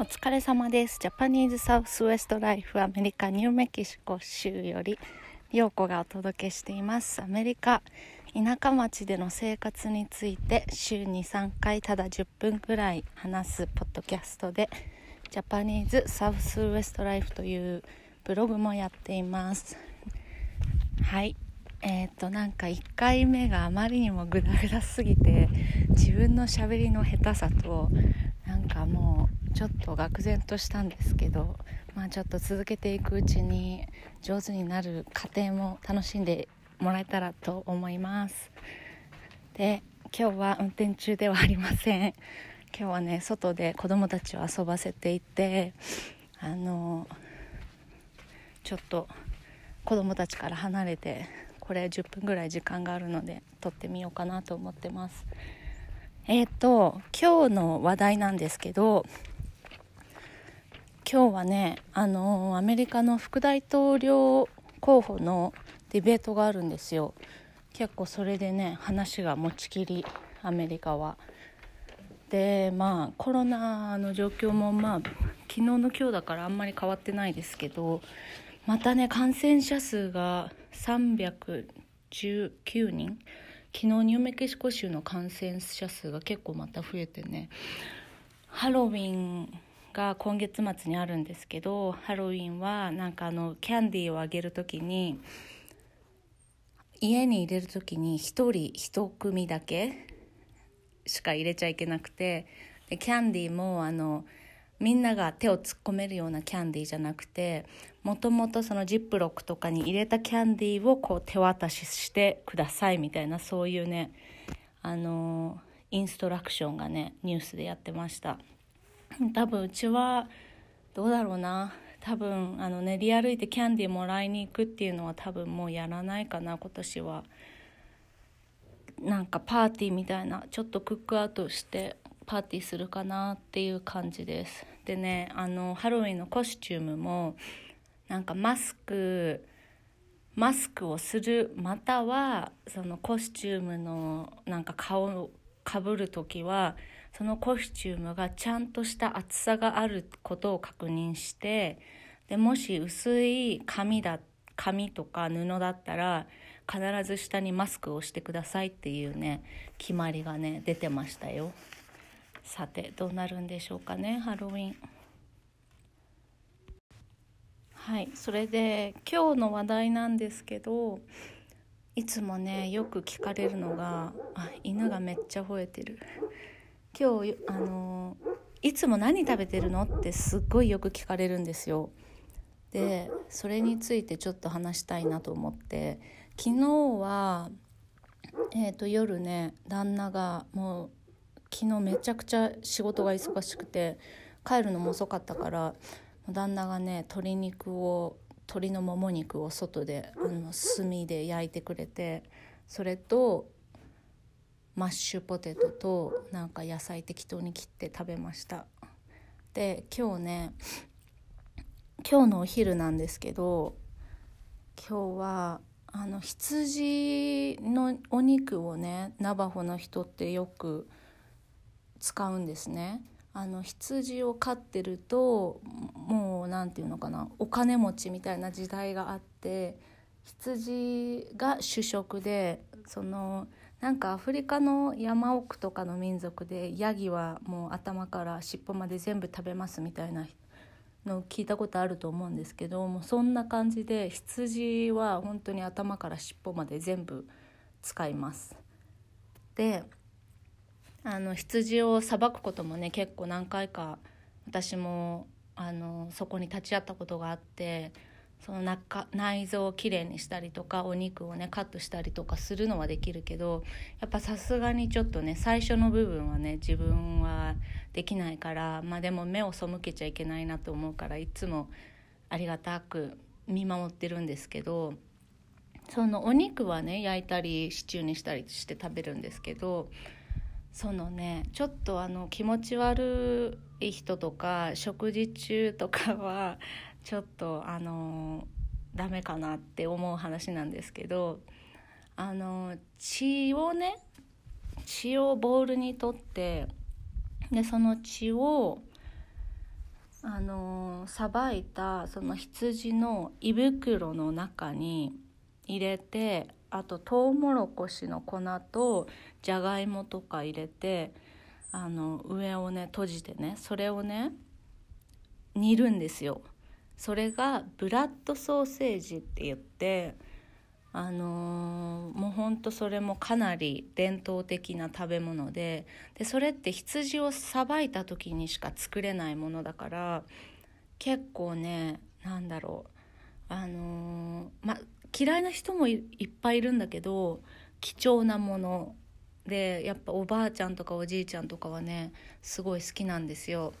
お疲れ様です。ジャパニーズサウスウエストライフアメリカニューメキシコ州より陽子がお届けしています。アメリカ田舎町での生活について週に3回ただ10分くらい話すポッドキャストでジャパニーズサウスウエストライフというブログもやっています。はい。えっ、ー、となんか1回目があまりにもグダグダすぎて自分のしゃべりの下手さとちょっと愕然としたんですけど、まあ、ちょっと続けていくうちに上手になる過程も楽しんでもらえたらと思います。で今日は運転中ではありません。今日はね外で子供たちを遊ばせていてあのちょっと子供たちから離れてこれ10分ぐらい時間があるので撮ってみようかなと思ってます。えっ、ー、と今日の話題なんですけど今日はねあのアメリカの副大統領候補のディベートがあるんですよ。結構それでね話が持ちきりアメリカは。でまあコロナの状況もまあ昨日の今日だからあんまり変わってないですけどまたね感染者数が319人昨日ニューメキシコ州の感染者数が結構また増えてね。ハロウィンが今月末にあるんですけどハロウィンはなんかあのキャンディーをあげる時に家に入れる時に1人1組だけしか入れちゃいけなくてでキャンディーもあのみんなが手を突っ込めるようなキャンディーじゃなくてもともとそのジップロックとかに入れたキャンディーをこう手渡ししてくださいみたいなそういうねあのインストラクションがねニュースでやってました。多分うちはどうだろうな。多分あの練り歩いてキャンディーもらいに行くっていうのは多分もうやらないかな。今年は。なんかパーティーみたいな。ちょっとクックアウトしてパーティーするかなっていう感じです。でねあのハロウィンのコスチュームもなんかマスクマスクをするまたはそのコスチュームのなんか顔をかぶる時はそのコスチュームがちゃんとした厚さがあることを確認してでもし薄い紙だ紙とか布だったら必ず下にマスクをしてくださいっていうね決まりがね出てましたよ。さてどうなるんでしょうかねハロウィン。はいそれで今日の話題なんですけどいつもねよく聞かれるのが「あ犬がめっちゃ吠えてる」今日あのいつも何食べてるのってすっごいよく聞かれるんですよ。でそれについてちょっと話したいなと思って昨日は、えーと、夜ね旦那がもう昨日めちゃくちゃ仕事が忙しくて帰るのも遅かったから旦那がね鶏肉を鶏のもも肉を外であの炭で焼いてくれてそれとマッシュポテトとなんか野菜適当に切って食べました。で今日ね今日のお昼なんですけど今日はあの羊のお肉をねナバホの人ってよく使うんですね。あの羊を飼ってるともう何て言うのかなお金持ちみたいな時代があって羊が主食でそのなんかアフリカの山奥とかの民族でヤギはもう頭から尻尾まで全部食べますみたいなのを聞いたことあると思うんですけどもそんな感じで羊は本当に頭から尻尾まで全部使います。であの羊をさばくこともね結構何回か私もあのそこに立ち会ったことがあってその中内臓をきれいにしたりとかお肉をねカットしたりとかするのはできるけどやっぱさすがにちょっとね最初の部分はね自分はできないからまあでも目を背けちゃいけないなと思うからいつもありがたく見守ってるんですけどそのお肉はね焼いたりシチューにしたりして食べるんですけどそのねちょっとあの気持ち悪い人とか食事中とかはちょっとあのダメかなって思う話なんですけどあの血をね血をボウルにとってでその血をあのさばいたその羊の胃袋の中に入れてあとトウモロコシの粉とじゃがいもとか入れてあの上をね閉じてねそれをね煮るんですよ。それがブラッドソーセージって言ってあのー、もうほんとそれもかなり伝統的な食べ物ででそれって羊をさばいた時にしか作れないものだから結構ねなんだろうあのー、ま嫌いな人もいっぱいいるんだけど貴重なものでやっぱおばあちゃんとかおじいちゃんとかはねすごい好きなんですよ。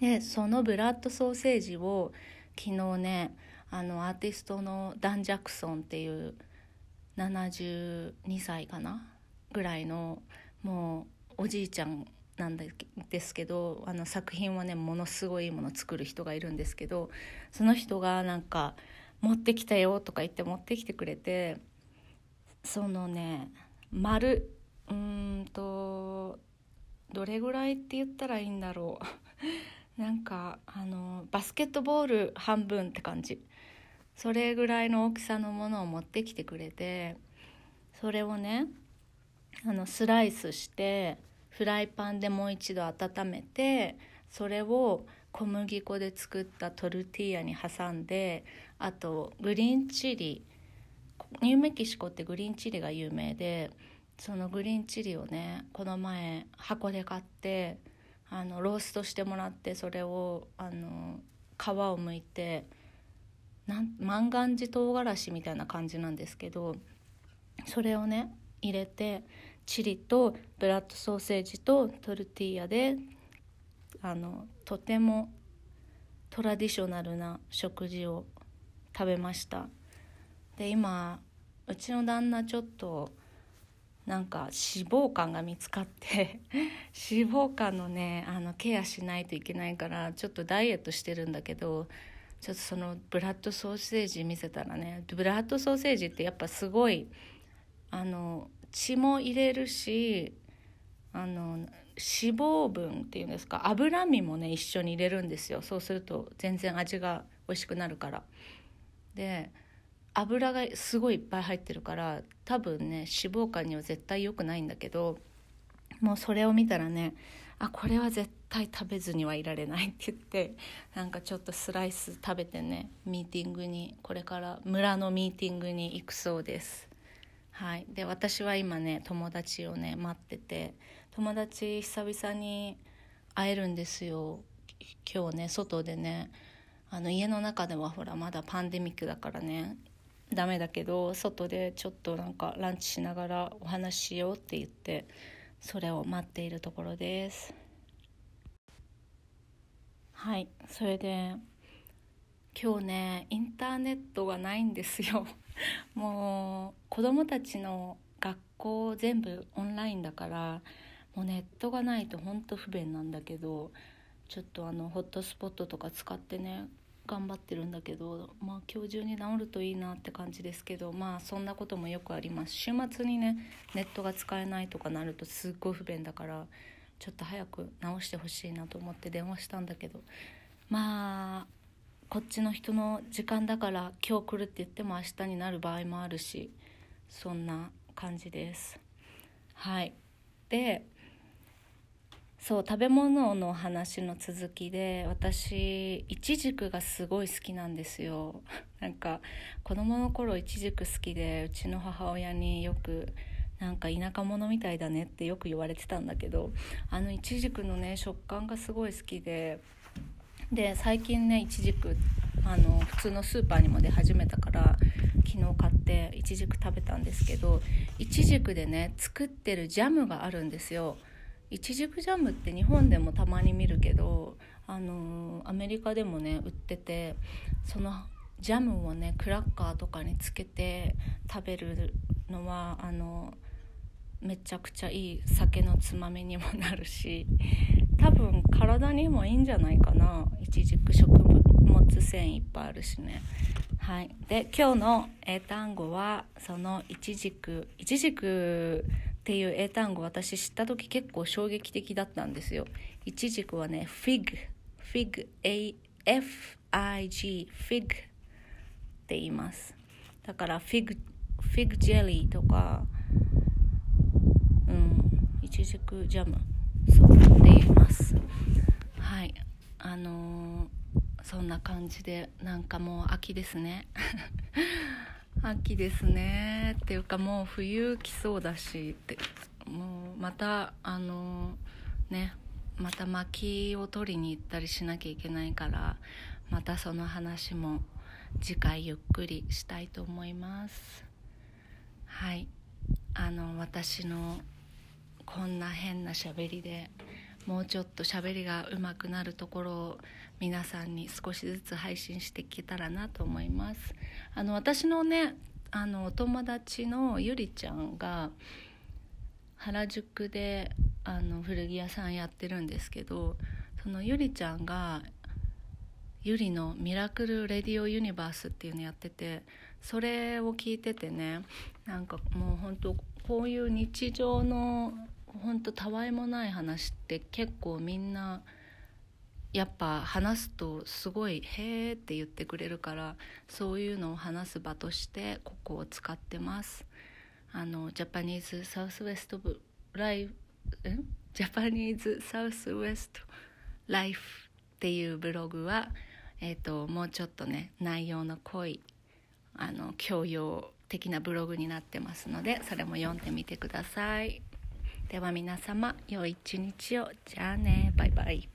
でそのブラッドソーセージを昨日ねあのアーティストのダン・ジャクソンっていう72歳かな？ぐらいのもうおじいちゃんなんですけどあの作品はねものすごいいいもの作る人がいるんですけどその人がなんか「持ってきたよ」とか言って持ってきてくれてそのね丸うんとどれぐらいって言ったらいいんだろう。なんかあのバスケットボール半分って感じ。それぐらいの大きさのものを持ってきてくれてそれをねあのスライスしてフライパンでもう一度温めてそれを小麦粉で作ったトルティーヤに挟んであとグリーンチリニューメキシコってグリーンチリが有名でそのグリーンチリをねこの前箱で買ってあのローストしてもらってそれをあの皮をむいて。なん万願寺唐辛子みたいな感じなんですけどそれをね入れてチリとブラッドソーセージとトルティーヤであのとてもトラディショナルな食事を食べましたで今うちの旦那ちょっとなんか脂肪肝が見つかって 脂肪肝のねあのケアしないといけないからちょっとダイエットしてるんだけどちょっとそのブラッドソーセージ見せたらねブラッドソーセージってやっぱすごいあの血も入れるしあの脂肪分っていうんですか脂身もね一緒に入れるんですよ。そうすると全然味が美味しくなるから。で油がすごいいっぱい入ってるから多分ね脂肪肝には絶対良くないんだけどもうそれを見たらねあこれは絶対食べずにはいられないって言ってなんかちょっとスライス食べてねミーティングにこれから村のミーティングに行くそうです。はい、で私は今ね友達をね待ってて友達久々に会えるんですよ今日ね外でねあの家の中ではほらまだパンデミックだからねダメだけど外でちょっとなんかランチしながらお話ししようって言ってそれを待っているところです。はいそれで今日ねインターネットがないんですよ。もう子供たちの学校全部オンラインだからもうネットがないとほんと不便なんだけどちょっとあのホットスポットとか使ってね頑張ってるんだけどまあ今日中に治るといいなって感じですけどまあそんなこともよくあります。週末にねネットが使えないとかなるとすっごい不便だからちょっと早く直してほしいなと思って電話したんだけど。まあこっちの人の時間だから今日来るって言っても明日になる場合もあるしそんな感じです。はい。でそう食べ物の話の続きで私いちじくがすごい好きなんですよ なんか子供の頃いちじく好きでうちの母親によくなんか田舎者みたいだねってよく言われてたんだけどあのいちじくのね食感がすごい好きでで最近ねいちじくあの普通のスーパーにも出始めたから昨日買っていちじく食べたんですけどいちじくでね作ってるジャムがあるんですよ。いちじくジャムって日本でもたまに見るけどあのアメリカでもね売っててそのジャムをねクラッカーとかにつけて食べるのはあのめちゃくちゃいい酒のつまみにもなるし多分体にもいいんじゃないかな。いちじく食物繊維いっぱいあるしね。はい。で今日の英単語はそのいちじくいちじくっていう英単語私知った時結構衝撃的だったんですよ。いちじくはねフィグ fig F-I-G fig って言います。だからフィグフィグジェリーとかうんいちじくジャム。そうって言います。はい。あのー、そんな感じでなんかもう秋ですね。秋ですね。っていうかもう冬来そうだしって。もうまたあのねまた薪を取りに行ったりしなきゃいけないからまたその話も次回ゆっくりしたいと思います。はい。あの私のこんな変な喋りでもうちょっと喋りが上手くなるところを皆さんに少しずつ配信していけたらなと思います。あの私のねあのお友達のゆりちゃんが原宿であの古着屋さんやってるんですけどそのゆりちゃんがゆりの「ミラクル・レディオ・ユニバース」っていうのやっててそれを聞いててねなんかもう本当こういう日常の本当たわいもない話って結構みんなやっぱ話すとすごい「へえ」って言ってくれるからそういうのを話す場としてここを使ってます。あのジャパニーズサウスウェストブライフジャパニーズサウスウェストライフっていうブログは、えーと、もうちょっとね内容の濃いあの教養的なブログになってますのでそれも読んでみてください。では皆様良い一日を。じゃあね。バイバイ。